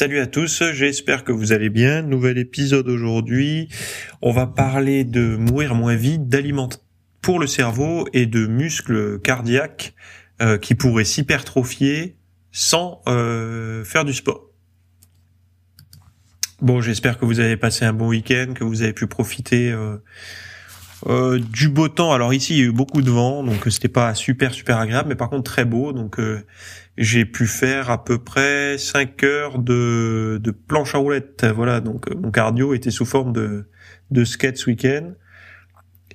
Salut à tous, j'espère que vous allez bien. Nouvel épisode aujourd'hui. On va parler de mourir moins vite, d'aliments pour le cerveau et de muscles cardiaques euh, qui pourraient s'hypertrophier sans euh, faire du sport. Bon, j'espère que vous avez passé un bon week-end, que vous avez pu profiter euh, du beau temps. Alors ici, il y a eu beaucoup de vent, donc c'était pas super super agréable, mais par contre très beau. Donc j'ai pu faire à peu près 5 heures de, de planche à roulettes. Voilà, donc euh, mon cardio était sous forme de, de skate ce week-end.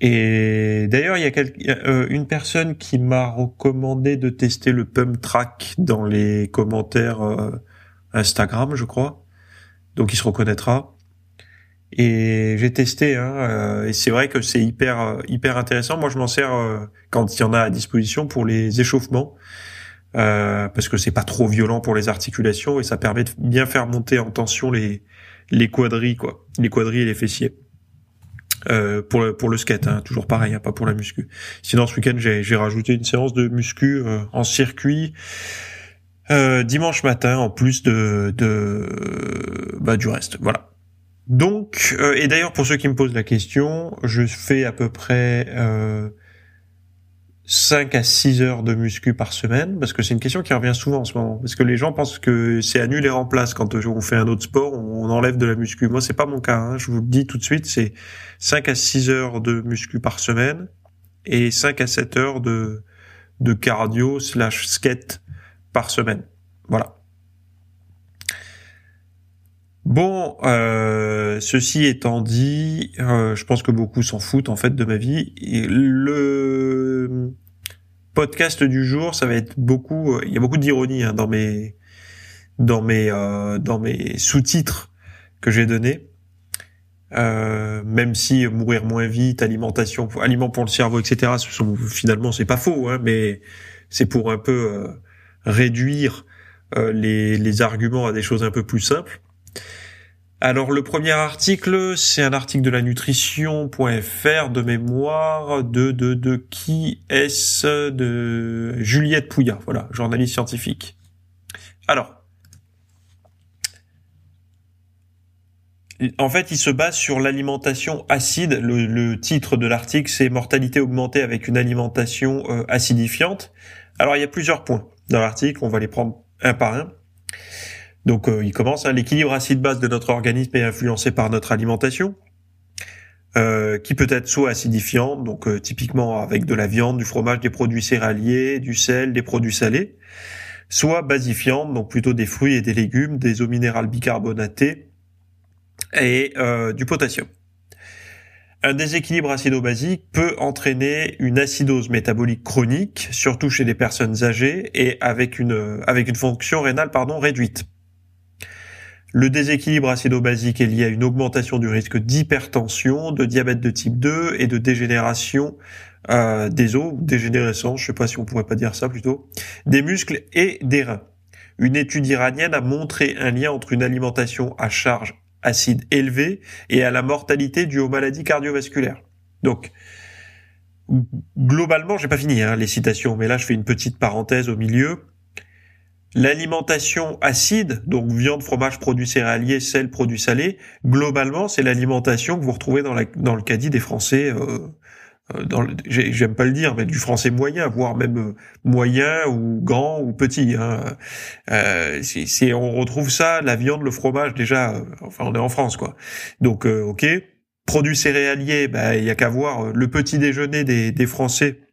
Et d'ailleurs, il y a, euh, une personne qui m'a recommandé de tester le pump track dans les commentaires euh, Instagram, je crois. Donc il se reconnaîtra. Et j'ai testé, hein, et c'est vrai que c'est hyper hyper intéressant. Moi, je m'en sers quand il y en a à disposition pour les échauffements. Euh, parce que c'est pas trop violent pour les articulations et ça permet de bien faire monter en tension les les quadris quoi, les quadris et les fessiers. Euh, pour le pour le skate, hein, toujours pareil, hein, pas pour la muscu. Sinon ce week-end j'ai j'ai rajouté une séance de muscu euh, en circuit euh, dimanche matin en plus de de bah du reste, voilà. Donc et d'ailleurs pour ceux qui me posent la question, je fais à peu près 5 à 6 heures de muscu par semaine Parce que c'est une question qui revient souvent en ce moment. Parce que les gens pensent que c'est annulé et remplace quand on fait un autre sport, on enlève de la muscu. Moi, c'est pas mon cas. Hein. Je vous le dis tout de suite, c'est 5 à 6 heures de muscu par semaine et 5 à 7 heures de, de cardio slash skate par semaine. Voilà. Bon, euh, ceci étant dit, euh, je pense que beaucoup s'en foutent en fait de ma vie. Le podcast du jour, ça va être beaucoup. Euh, il y a beaucoup d'ironie hein, dans mes dans mes dans mes sous-titres que j'ai donnés. même si mourir moins vite, alimentation, aliments pour le cerveau, etc. Ce sont, finalement, c'est pas faux, hein, mais c'est pour un peu réduire les, les arguments à des choses un peu plus simples. Alors le premier article, c'est un article de la nutrition.fr de mémoire de de de qui est-ce de Juliette Pouillat, voilà, journaliste scientifique. Alors En fait, il se base sur l'alimentation acide. Le, titre de l'article, c'est Mortalité augmentée avec une alimentation euh, acidifiante. Alors, il y a plusieurs points dans l'article. On va les prendre un par un. Donc euh, il commence, hein, l'équilibre acide-base de notre organisme est influencé par notre alimentation, euh, qui peut être soit acidifiante, donc euh, typiquement avec de la viande, du fromage, des produits céréaliers, du sel, des produits salés, soit basifiante, donc plutôt des fruits et des légumes, des eaux minérales bicarbonatés et du potassium. Un déséquilibre acido-basique peut entraîner une acidose métabolique chronique, surtout chez les personnes âgées et avec une, avec une fonction rénale pardon, réduite. Le déséquilibre acido-basique est lié à une augmentation du risque d'hypertension, de diabète de type 2 et de dégénération euh, des os, dégénérescence, je sais pas si on pourrait pas dire ça plutôt, des muscles et des reins. Une étude iranienne a montré un lien entre une alimentation à charge acide élevée et à la mortalité due aux maladies cardiovasculaires. Donc, globalement, j'ai pas fini hein, les citations, mais là je fais une petite parenthèse au milieu. L'alimentation acide, donc viande, fromage, produits céréaliers, sel, produits salés, globalement, c'est l'alimentation que vous retrouvez dans, la, dans le caddie des Français. Euh, euh j'aime pas le dire, mais du français moyen, voire même euh, moyen ou grand ou petit. Hein. Euh, on retrouve ça, la viande, le fromage, déjà. Euh, enfin, on est en France, quoi. Donc, ok. Produits céréaliers, bah, il y a qu'à voir le petit déjeuner des, des Français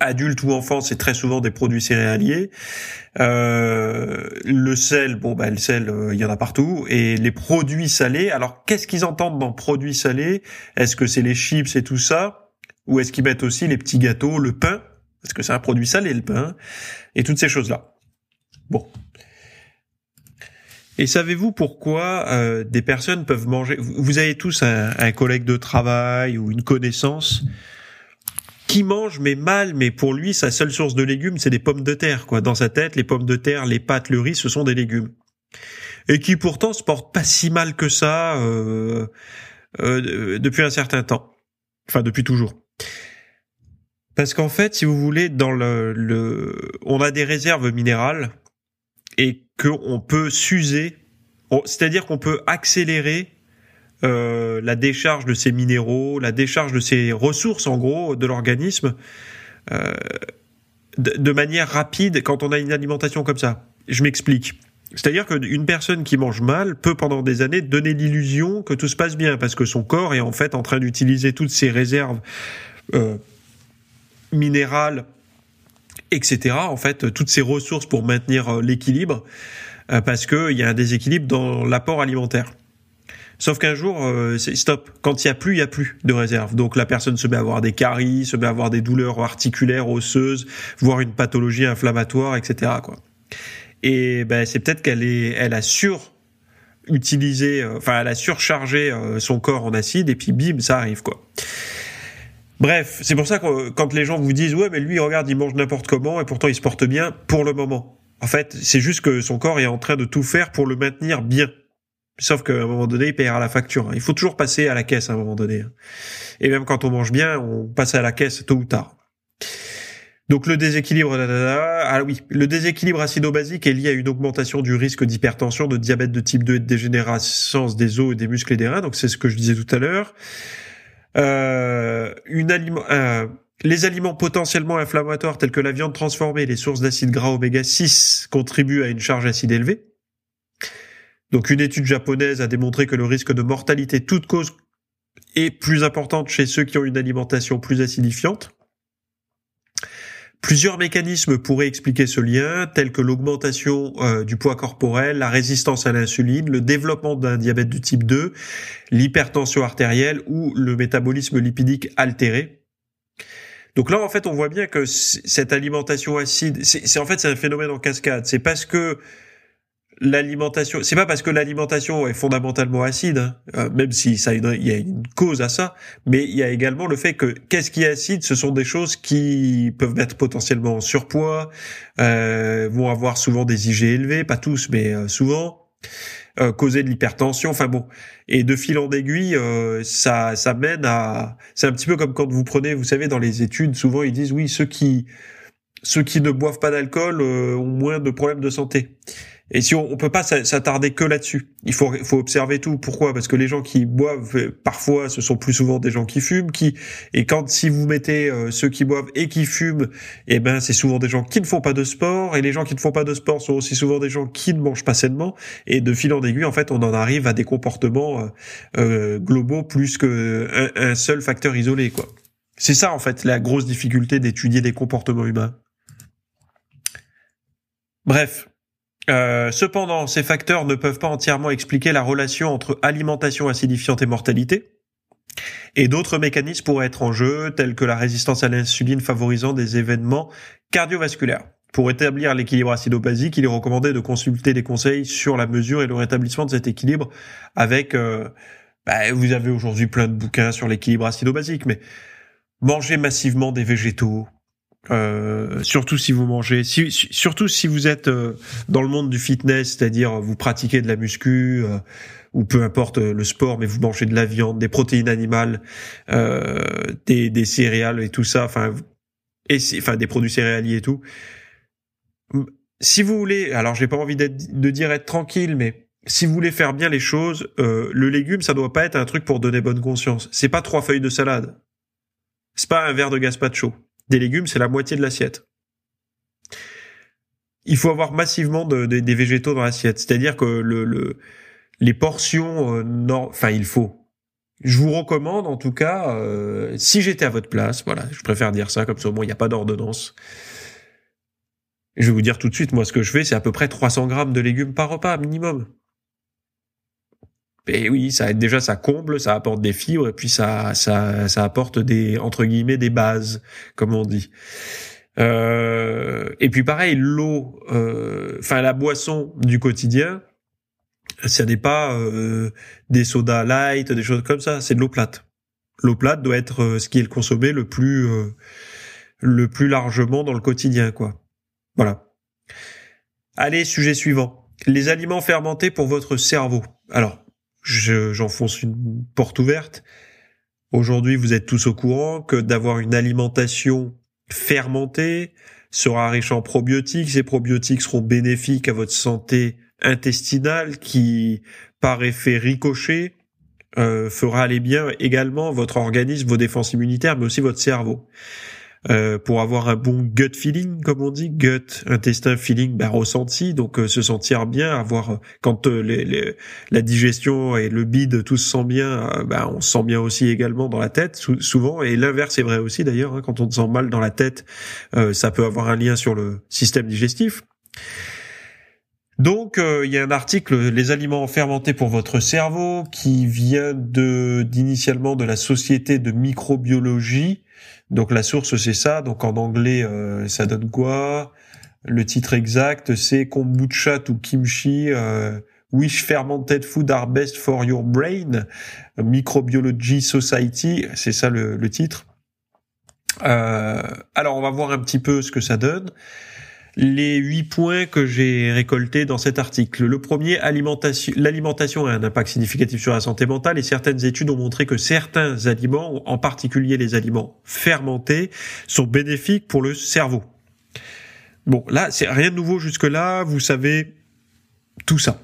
adultes ou enfants, c'est très souvent des produits céréaliers. Euh, le sel, bon bah le sel, euh, il y en a partout. Et les produits salés. Alors qu'est-ce qu'ils entendent dans produits salés? Est-ce que c'est les chips et tout ça, ou est-ce qu'ils mettent aussi les petits gâteaux, le pain? Parce que c'est un produit salé le pain et toutes ces choses là. Bon. Et savez-vous pourquoi euh, des personnes peuvent manger? Vous avez tous un, un, collègue de travail ou une connaissance qui mange mais mal, mais pour lui sa seule source de légumes c'est des pommes de terre quoi. Dans sa tête, les pommes de terre, les pâtes, le riz, ce sont des légumes. Et qui pourtant se porte pas si mal que ça euh, euh, depuis un certain temps. Enfin depuis toujours. Parce qu'en fait, si vous voulez, dans le, le, on a des réserves minérales et qu'on peut s'user, c'est-à-dire qu'on peut accélérer euh, la décharge de ces minéraux, la décharge de ces ressources en gros de l'organisme euh, de, manière rapide quand on a une alimentation comme ça. Je m'explique. C'est-à-dire qu'une personne qui mange mal peut pendant des années donner l'illusion que tout se passe bien parce que son corps est en fait en train d'utiliser toutes ses réserves euh, minérales, etc. En fait, toutes ces ressources pour maintenir l'équilibre parce qu'il y a un déséquilibre dans l'apport alimentaire. Sauf qu'un jour, euh, c'est stop. Quand il y a plus, il y a plus de réserve. Donc la personne se met à avoir des caries, se met à avoir des douleurs articulaires, osseuses, voire une pathologie inflammatoire, etc. Quoi. Et ben c'est peut-être qu'elle est, elle a sur utilisé, enfin elle a surchargé son corps en acide et puis bim, ça arrive quoi. Bref, c'est pour ça que quand les gens vous disent ouais mais lui regarde il mange n'importe comment et pourtant il se porte bien pour le moment. En fait, c'est juste que son corps est en train de tout faire pour le maintenir bien. Sauf qu'à un moment donné, il paiera la facture. Il faut toujours passer à la caisse à un moment donné. Et même quand on mange bien, on passe à la caisse tôt ou tard. Donc le déséquilibre, ah oui, le déséquilibre acido-basique est lié à une augmentation du risque d'hypertension, de diabète de type 2 et de dégénérescence des os et des muscles et des reins. Donc c'est ce que je disais tout à l'heure. Euh, une euh, les aliments potentiellement inflammatoires tels que la viande transformée, les sources d'acides gras oméga 6 contribuent à une charge acide élevée. Donc une étude japonaise a démontré que le risque de mortalité toute cause est plus importante chez ceux qui ont une alimentation plus acidifiante. Plusieurs mécanismes pourraient expliquer ce lien, tels que l'augmentation euh, du poids corporel, la résistance à l'insuline, le développement d'un diabète de type 2, l'hypertension artérielle ou le métabolisme lipidique altéré. Donc là, en fait, on voit bien que cette alimentation acide, c'est en fait c'est un phénomène en cascade. C'est parce que l'alimentation, c'est pas parce que l'alimentation est fondamentalement acide, hein, euh, même si ça il y a une cause à ça, mais il y a également le fait que qu'est-ce qui est acide, ce sont des choses qui peuvent être potentiellement en surpoids, euh, vont avoir souvent des IG élevés, pas tous, mais euh, souvent. Euh, causer de l'hypertension, enfin bon, et de fil en aiguille, ça, ça mène à, c'est un petit peu comme quand vous prenez, vous savez, dans les études, souvent ils disent oui, ceux qui, ceux qui ne boivent pas d'alcool ont moins de problèmes de santé. Et si on, on peut pas s'attarder que là-dessus, il faut, faut observer tout. Pourquoi? Parce que les gens qui boivent, euh, parfois, ce sont plus souvent des gens qui fument. Qui et quand si vous mettez euh, ceux qui boivent et qui fument, eh ben c'est souvent des gens qui ne font pas de sport. Et les gens qui ne font pas de sport sont aussi souvent des gens qui ne mangent pas sainement. Et de fil en aiguille, en fait, on en arrive à des comportements euh, euh globaux plus que un, seul facteur isolé, quoi. C'est ça en fait la grosse difficulté d'étudier des comportements humains. Bref, euh, cependant, ces facteurs ne peuvent pas entièrement expliquer la relation entre alimentation acidifiante et mortalité. Et d'autres mécanismes pourraient être en jeu, tels que la résistance à l'insuline favorisant des événements cardiovasculaires. Pour établir l'équilibre acido-basique, il est recommandé de consulter des conseils sur la mesure et le rétablissement de cet équilibre avec... Euh, bah, vous avez aujourd'hui plein de bouquins sur l'équilibre acido-basique, mais manger massivement des végétaux, euh, surtout si vous mangez, si, surtout si vous êtes euh, dans le monde du fitness, c'est-à-dire vous pratiquez de la muscu euh, ou peu importe le sport, mais vous mangez de la viande, des protéines animales, des, des, céréales et tout ça, enfin enfin des produits céréaliers et tout. Si vous voulez, alors j'ai pas envie de dire être tranquille, mais si vous voulez faire bien les choses, le légume ça doit pas être un truc pour donner bonne conscience. C'est pas trois feuilles de salade. C'est pas un verre de gazpacho des légumes, c'est la moitié de l'assiette. Il faut avoir massivement de, des végétaux dans l'assiette. C'est-à-dire que le, les portions, euh, enfin il faut. Je vous recommande en tout cas, euh, si j'étais à votre place, voilà, je préfère dire ça comme ça au moins il n'y a pas d'ordonnance. Je vais vous dire tout de suite, moi ce que je fais, c'est à peu près 300 grammes de légumes par repas minimum. Et oui, ça déjà ça comble, ça apporte des fibres et puis ça ça ça apporte des entre guillemets des bases, comme on dit. Euh, et puis pareil, l'eau, euh, enfin la boisson du quotidien, Ce n'est pas euh, des sodas light, des choses comme ça, c'est de l'eau plate. L'eau plate doit être euh, ce qui est consommé le plus le plus largement dans le quotidien, quoi. Voilà. Allez, sujet suivant. Les aliments fermentés pour votre cerveau. Alors, j'enfonce une porte ouverte. Aujourd'hui, vous êtes tous au courant que d'avoir une alimentation fermentée sera riche en probiotiques. Ces probiotiques seront bénéfiques à votre santé intestinale qui, par effet ricochet, euh, fera aller bien également votre organisme, vos défenses immunitaires, mais aussi votre cerveau. Euh, pour avoir un bon gut feeling, comme on dit, gut, intestin feeling, bah, ressenti, donc euh, se sentir bien, avoir euh, quand les, la digestion et le bide tout se sent bien, bah, on se sent bien aussi également dans la tête, souvent, et l'inverse est vrai aussi d'ailleurs, hein, quand on se sent mal dans la tête, ça peut avoir un lien sur le système digestif. Donc, il y a un article, les aliments fermentés pour votre cerveau, qui vient de d'initialement de la Société de microbiologie donc la source c'est ça. Donc en anglais euh, ça donne quoi? Le titre exact c'est kombucha to kimchi. Euh, Which fermented food are best for your brain? Microbiology Society, c'est ça le, titre. Euh, alors on va voir un petit peu ce que ça donne les huit points que j'ai récoltés dans cet article. Le premier, l'alimentation a un impact significatif sur la santé mentale et certaines études ont montré que certains aliments, en particulier les aliments fermentés, sont bénéfiques pour le cerveau. Bon, là, c'est rien de nouveau jusque-là, vous savez tout ça.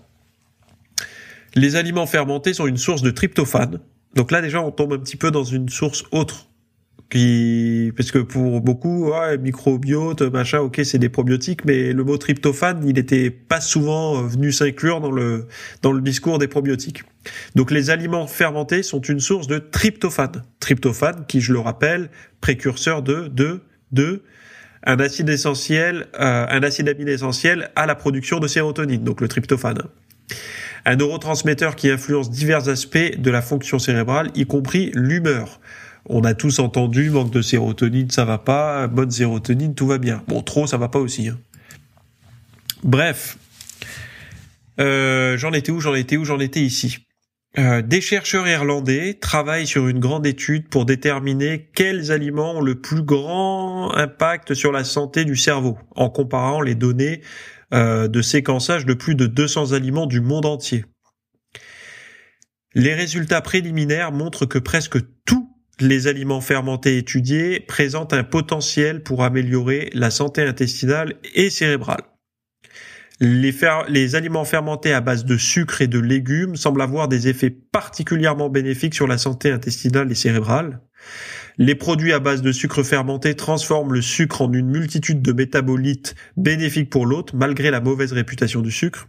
Les aliments fermentés sont une source de tryptophane. Donc là, déjà, on tombe un petit peu dans une source autre qui parce que pour beaucoup ouais, microbiote machin ok c'est des probiotiques mais le mot tryptophane il n'était pas souvent venu s'inclure dans le dans le discours des probiotiques. Donc les aliments fermentés sont une source de tryptophane. Tryptophane qui je le rappelle précurseur de de de un acide essentiel euh, un acide aminé essentiel à la production de sérotonine donc le tryptophane. Un neurotransmetteur qui influence divers aspects de la fonction cérébrale y compris l'humeur on a tous entendu manque de sérotonine, ça va pas, bonne sérotonine, tout va bien. Bon, trop, ça va pas aussi. Hein. Bref, euh, j'en étais où, j'en étais où, j'en étais ici. Euh, des chercheurs irlandais travaillent sur une grande étude pour déterminer quels aliments ont le plus grand impact sur la santé du cerveau, en comparant les données euh, de séquençage de plus de 200 aliments du monde entier. Les résultats préliminaires montrent que presque tous les aliments fermentés étudiés présentent un potentiel pour améliorer la santé intestinale et cérébrale. Les, aliments fermentés à base de sucre et de légumes semblent avoir des effets particulièrement bénéfiques sur la santé intestinale et cérébrale. Les produits à base de sucre fermenté transforment le sucre en une multitude de métabolites bénéfiques pour l'hôte malgré la mauvaise réputation du sucre.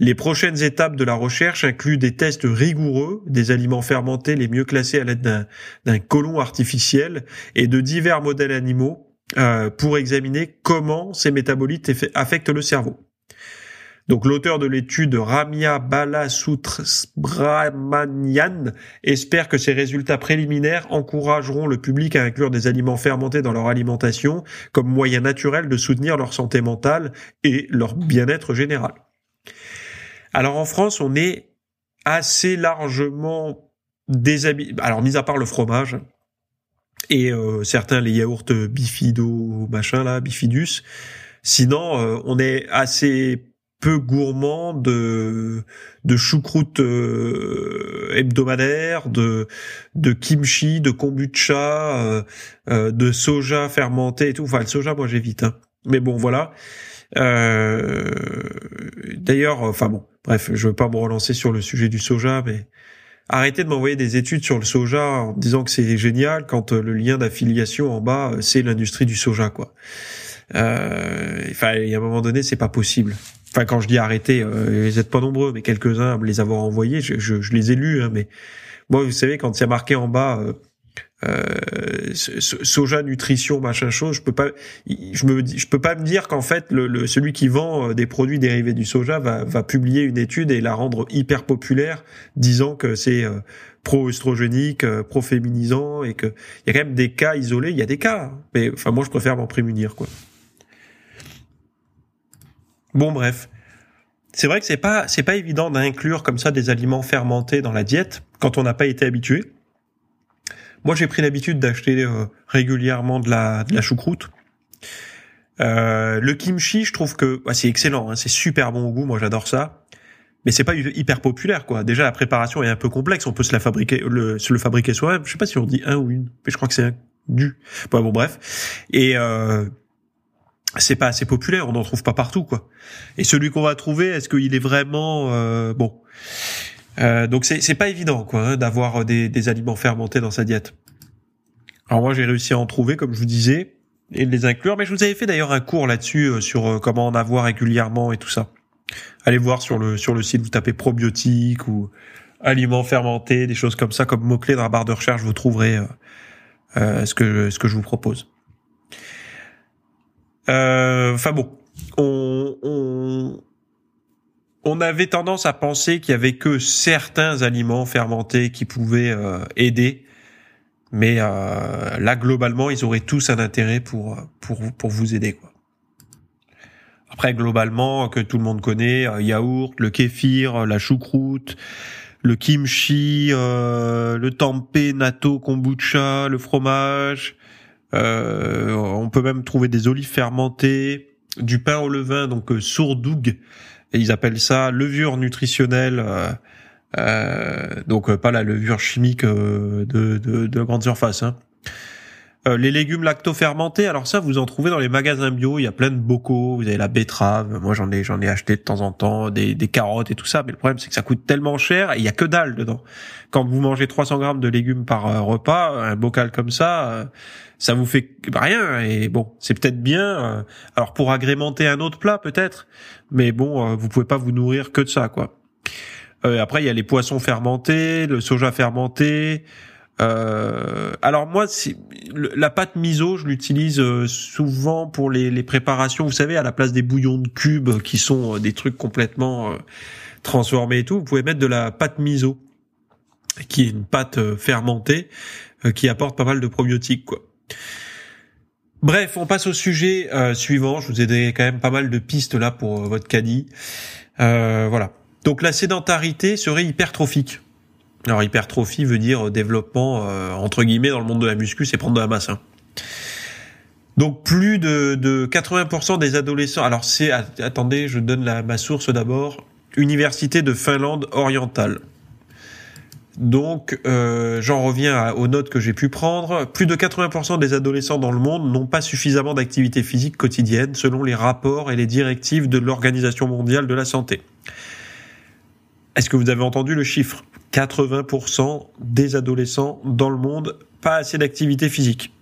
Les prochaines étapes de la recherche incluent des tests rigoureux des aliments fermentés les mieux classés à l'aide d'un colon artificiel et de divers modèles animaux euh, pour examiner comment ces métabolites affectent le cerveau. Donc l'auteur de l'étude Ramya Balasubramanian espère que ces résultats préliminaires encourageront le public à inclure des aliments fermentés dans leur alimentation comme moyen naturel de soutenir leur santé mentale et leur bien-être général. Alors en France, on est assez largement déshabillé. Alors mis à part le fromage et euh, certains les yaourts bifido machin là, bifidus. Sinon, euh, on est assez peu gourmand de de choucroute euh, hebdomadaire, de de kimchi, de kombucha, de soja fermenté et tout. Enfin le soja, moi j'évite. Hein. Mais bon voilà. Euh, d'ailleurs, enfin bon, bref, je veux pas me relancer sur le sujet du soja, mais arrêtez de m'envoyer des études sur le soja en disant que c'est génial quand euh, le lien d'affiliation en bas, euh, c'est l'industrie du soja, quoi. Euh, enfin, il y a un moment donné, c'est pas possible. Enfin, quand je dis arrêtez, euh, vous êtes pas nombreux, mais quelques-uns me les avoir envoyés, je, je, je les ai lus, hein, mais moi, vous savez, quand il y a marqué en bas euh, soja nutrition machin chose je peux pas je me je peux pas me dire qu'en fait le, celui qui vend euh, des produits dérivés du soja va va publier une étude et la rendre hyper populaire disant que c'est euh, pro-œstrogénique, pro-féminisant et que il y a quand même des cas isolés, il y a des cas hein. mais enfin moi je préfère m'en prémunir quoi. Bon bref, c'est vrai que c'est pas c'est pas évident d'inclure comme ça des aliments fermentés dans la diète quand on n'a pas été habitué. Moi, j'ai pris l'habitude d'acheter euh, régulièrement de la de la choucroute. Euh, le kimchi, je trouve que bah, c'est excellent, hein, c'est super bon au goût. Moi, j'adore ça mais c'est pas hyper populaire quoi. Déjà la préparation est un peu complexe, on peut se la fabriquer le se le fabriquer soi-même. Je sais pas si on dit un ou une, mais je crois que c'est un du. Bon, bon bref. Et euh, c'est pas assez populaire, on n'en trouve pas partout quoi. Et celui qu'on va trouver, est-ce qu'il est vraiment euh, bon? Euh, Donc c'est c'est pas évident quoi hein, d'avoir des, des aliments fermentés dans sa diète. Alors moi j'ai réussi à en trouver comme je vous disais et de les inclure, mais je vous avais fait d'ailleurs un cours là-dessus euh, sur euh, comment en avoir régulièrement et tout ça. Allez voir sur le sur le site, vous tapez probiotiques ou aliments fermentés, des choses comme ça, comme mots clés dans la barre de recherche, vous trouverez euh, euh, ce que ce que je vous propose. Euh, enfin bon, on, on on avait tendance à penser qu'il y avait que certains aliments fermentés qui pouvaient aider, mais là globalement ils auraient tous un intérêt pour pour pour vous aider quoi. Après, globalement, que tout le monde connaît, euh, yaourt, le kéfir, la choucroute, le kimchi, euh, le tempeh, natto, kombucha, le fromage. Euh, on peut même trouver des olives fermentées, du pain au levain, donc euh, sourdoug, et ils appellent ça levure nutritionnelle. donc pas la levure chimique de, de, de grande surface. Hein. Euh, les légumes lacto-fermentés, alors ça, vous en trouvez dans les magasins bio. Il y a plein de bocaux. Vous avez la betterave. Moi, j'en ai, j'en ai acheté de temps en temps des, des carottes et tout ça. Mais le problème, c'est que ça coûte tellement cher et il y a que dalle dedans. Quand vous mangez 300 grammes de légumes par euh, repas, un bocal comme ça, euh, ça vous fait rien. Et bon, c'est peut-être bien. alors pour agrémenter un autre plat, peut-être. Mais bon, vous pouvez pas vous nourrir que de ça, quoi. après, il y a les poissons fermentés, le soja fermenté. Euh, alors moi, la pâte miso, je l'utilise euh, souvent pour les, préparations. Vous savez, à la place des bouillons de cubes qui sont euh, des trucs complètement transformés et tout, vous pouvez mettre de la pâte miso, qui est une pâte fermentée qui apporte pas mal de probiotiques. Bref, on passe au sujet suivant. Je vous ai donné quand même pas mal de pistes là pour votre caddie. voilà. Donc la sédentarité serait hypertrophique. Alors hypertrophie veut dire développement euh, entre guillemets dans le monde de la muscu, c'est prendre de la masse. Hein. Donc plus de, de 80% des adolescents. Alors c'est attendez, je donne la, ma source d'abord. Université de Finlande orientale. Donc euh, j'en reviens aux notes que j'ai pu prendre. Plus de 80% des adolescents dans le monde n'ont pas suffisamment d'activité physique quotidienne selon les rapports et les directives de l'Organisation mondiale de la santé. Est-ce que vous avez entendu le chiffre? 80% des adolescents dans le monde, pas assez d'activité physique.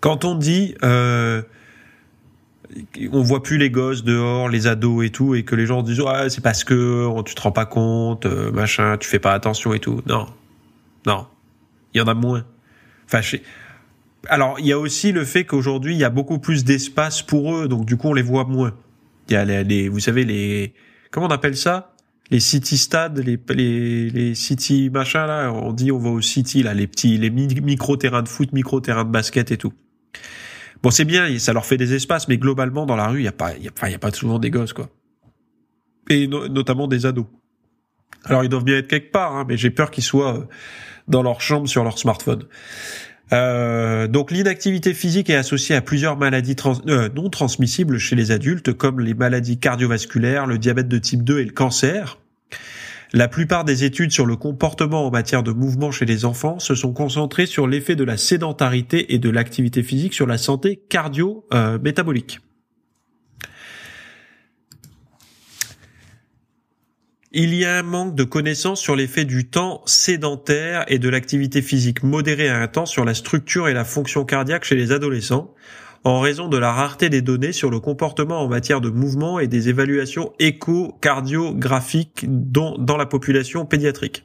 Quand on dit euh, on voit plus les gosses dehors, les ados et tout, et que les gens disent ah c'est parce que tu te rends pas compte, euh, machin, tu fais pas attention et tout. Non, non, il y en a moins. Enfin, alors il y a aussi le fait qu'aujourd'hui il y a beaucoup plus d'espace pour eux, donc du coup on les voit moins. Il y a les vous savez les, comment on appelle ça? Les city stades, les, les, les city machin là, on dit on va au city là, les petits, les micro terrains de foot, micro terrains de basket et tout. Bon, c'est bien, ça leur fait des espaces, mais globalement dans la rue, il y a pas, y a, y a pas souvent des gosses quoi, et notamment des ados. Alors ils doivent bien être quelque part, hein, mais j'ai peur qu'ils soient euh, dans leur chambre sur leur smartphone. Euh, donc l'inactivité physique est associée à plusieurs maladies euh, non transmissibles chez les adultes, comme les maladies cardiovasculaires, le diabète de type 2 et le cancer. La plupart des études sur le comportement en matière de mouvement chez les enfants se sont concentrées sur l'effet de la sédentarité et de l'activité physique sur la santé cardio-métabolique. Il y a un manque de connaissances sur l'effet du temps sédentaire et de l'activité physique modérée à temps sur la structure et la fonction cardiaque chez les adolescents, en raison de la rareté des données sur le comportement en matière de mouvement et des évaluations échocardiographiques dans, la population pédiatrique.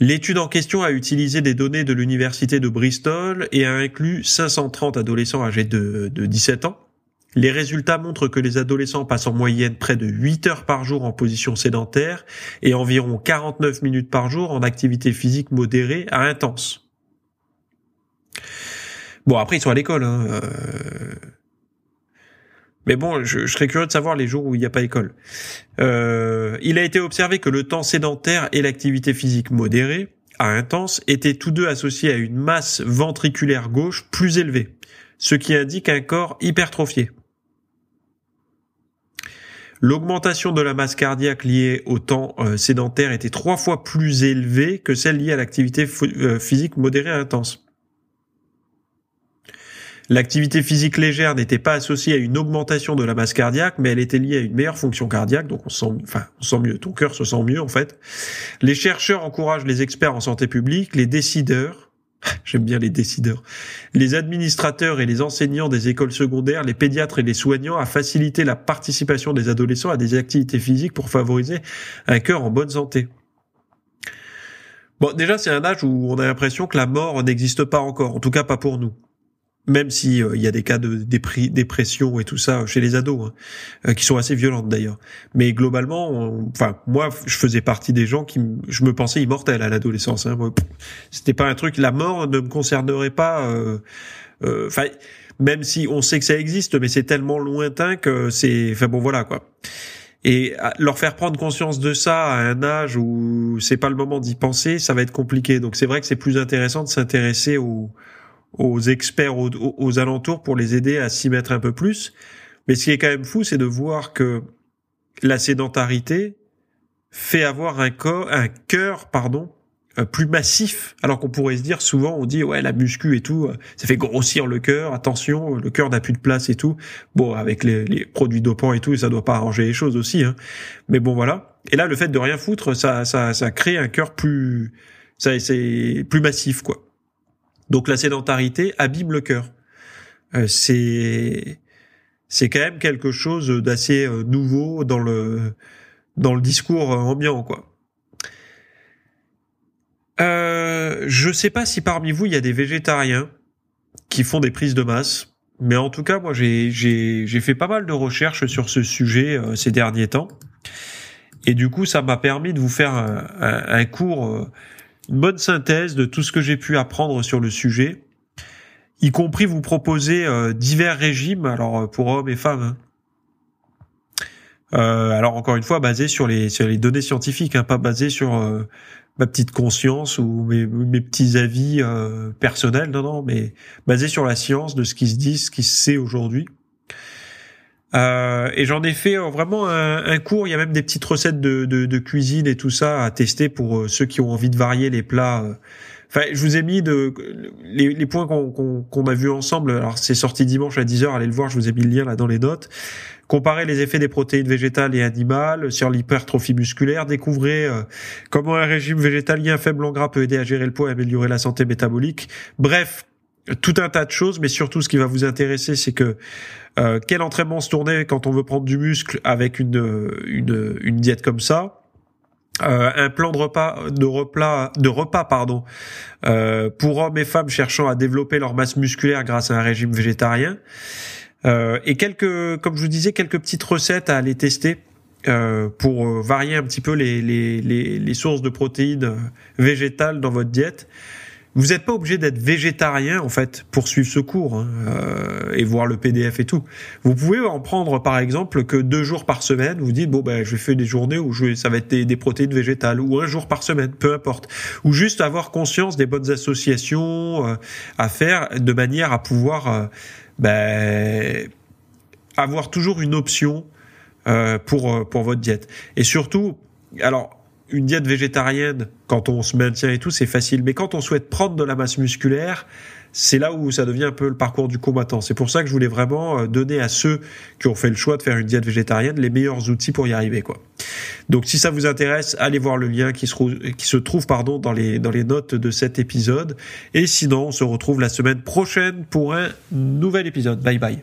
L'étude en question a utilisé des données de l'université de Bristol et a inclus 530 adolescents âgés de 17 ans les résultats montrent que les adolescents passent en moyenne près de 8 heures par jour en position sédentaire et environ 49 minutes par jour en activité physique modérée à intense. Bon, après, ils sont à l'école. Hein, euh. Mais bon, je, serais curieux de savoir les jours où il n'y a pas école. Euh, il a été observé que le temps sédentaire et l'activité physique modérée à intense étaient tous deux associés à une masse ventriculaire gauche plus élevée, ce qui indique un corps hypertrophié. L'augmentation de la masse cardiaque liée au temps euh, sédentaire était trois fois plus élevée que celle liée à l'activité euh, physique modérée intense. L'activité physique légère n'était pas associée à une augmentation de la masse cardiaque, mais elle était liée à une meilleure fonction cardiaque, donc on sent, enfin, on sent mieux, ton cœur se sent mieux en fait. Les chercheurs encouragent les experts en santé publique, les décideurs, J'aime bien les décideurs. Les administrateurs et les enseignants des écoles secondaires, les pédiatres et les soignants à faciliter la participation des adolescents à des activités physiques pour favoriser un cœur en bonne santé. Bon, déjà, c'est un âge où on a l'impression que la mort n'existe pas encore, en tout cas pas pour nous même si euh, il y a des cas de dépression et tout ça chez les ados, hein, euh, qui sont assez violentes d'ailleurs. Mais globalement, enfin moi, je faisais partie des gens qui, je me pensais immortel à l'adolescence. Hein, C'était pas un truc, la mort ne me concernerait pas. Euh, enfin, même si on sait que ça existe, mais c'est tellement lointain que c'est, enfin bon voilà quoi. Et leur faire prendre conscience de ça à un âge où c'est pas le moment d'y penser, ça va être compliqué. Donc c'est vrai que c'est plus intéressant de s'intéresser aux aux experts aux, alentours pour les aider à s'y mettre un peu plus. Mais ce qui est quand même fou, c'est de voir que la sédentarité fait avoir un corps, un cœur, pardon, euh, plus massif, alors qu'on pourrait se dire souvent, on dit ouais la muscu et tout, euh, ça fait grossir le cœur. Attention, le cœur n'a plus de place et tout. Bon, avec les, les, produits dopants et tout, ça doit pas arranger les choses aussi. Hein. Mais bon voilà. Et là, le fait de rien foutre, ça, ça, ça crée un cœur plus, ça, c'est plus massif quoi. Donc la sédentarité abîme le cœur. Euh, c'est c'est quand même quelque chose d'assez euh, nouveau dans le dans le discours ambiant quoi. Euh, je sais pas si parmi vous il y a des végétariens qui font des prises de masse, mais en tout cas moi j'ai j'ai j'ai fait pas mal de recherches sur ce sujet euh, ces derniers temps, et du coup ça m'a permis de vous faire un cours une bonne synthèse de tout ce que j'ai pu apprendre sur le sujet, y compris vous proposer euh, divers régimes, alors euh, pour hommes et femmes. Hein. Euh, alors encore une fois, basé sur les sur les données scientifiques, hein, pas basé sur ma petite conscience ou mes, mes petits avis personnels, non non, mais basé sur la science de ce qui se dit, ce qui se sait aujourd'hui. Euh, et j'en ai fait euh, vraiment un, un, cours. Il y a même des petites recettes de, de, de, cuisine et tout ça à tester pour euh, ceux qui ont envie de varier les plats. Enfin, je vous ai mis de les, les points qu'on qu'on a vus ensemble. Alors, c'est sorti dimanche à 10h. Allez le voir. Je vous ai mis le lien là dans les notes. Comparer les effets des protéines végétales et animales sur l'hypertrophie musculaire. Découvrez comment un régime végétalien faible en gras peut aider à gérer le poids et améliorer la santé métabolique. Bref, tout un tas de choses, mais surtout ce qui va vous intéresser, c'est que euh, quel entraînement se tourner quand on veut prendre du muscle avec une, une, diète comme ça. Euh, un plan de repas de repas de repas pardon euh, pour hommes et femmes cherchant à développer leur masse musculaire grâce à un régime végétarien et quelques comme je vous disais quelques petites recettes à aller tester pour varier un petit peu les, les, les, les sources de protéines végétales dans votre diète vous n'êtes pas obligé d'être végétarien en fait pour suivre ce cours hein, euh, et voir le PDF et tout. Vous pouvez en prendre par exemple que deux jours par semaine. Vous dites bon ben je fais des journées où je, ça va être des, protéines végétales ou un jour par semaine, peu importe. Ou juste avoir conscience des bonnes associations euh, à faire de manière à pouvoir euh, ben, avoir toujours une option pour pour votre diète. Et surtout, alors une diète végétarienne, quand on se maintient et tout, c'est facile. Mais quand on souhaite prendre de la masse musculaire, c'est là où ça devient un peu le parcours du combattant. C'est pour ça que je voulais vraiment euh, donner à ceux qui ont fait le choix de faire une diète végétarienne les meilleurs outils pour y arriver, quoi. Donc, si ça vous intéresse, allez voir le lien qui se, qui se trouve, pardon, dans les, dans les notes de cet épisode. Et sinon, on se retrouve la semaine prochaine pour un nouvel épisode. Bye bye.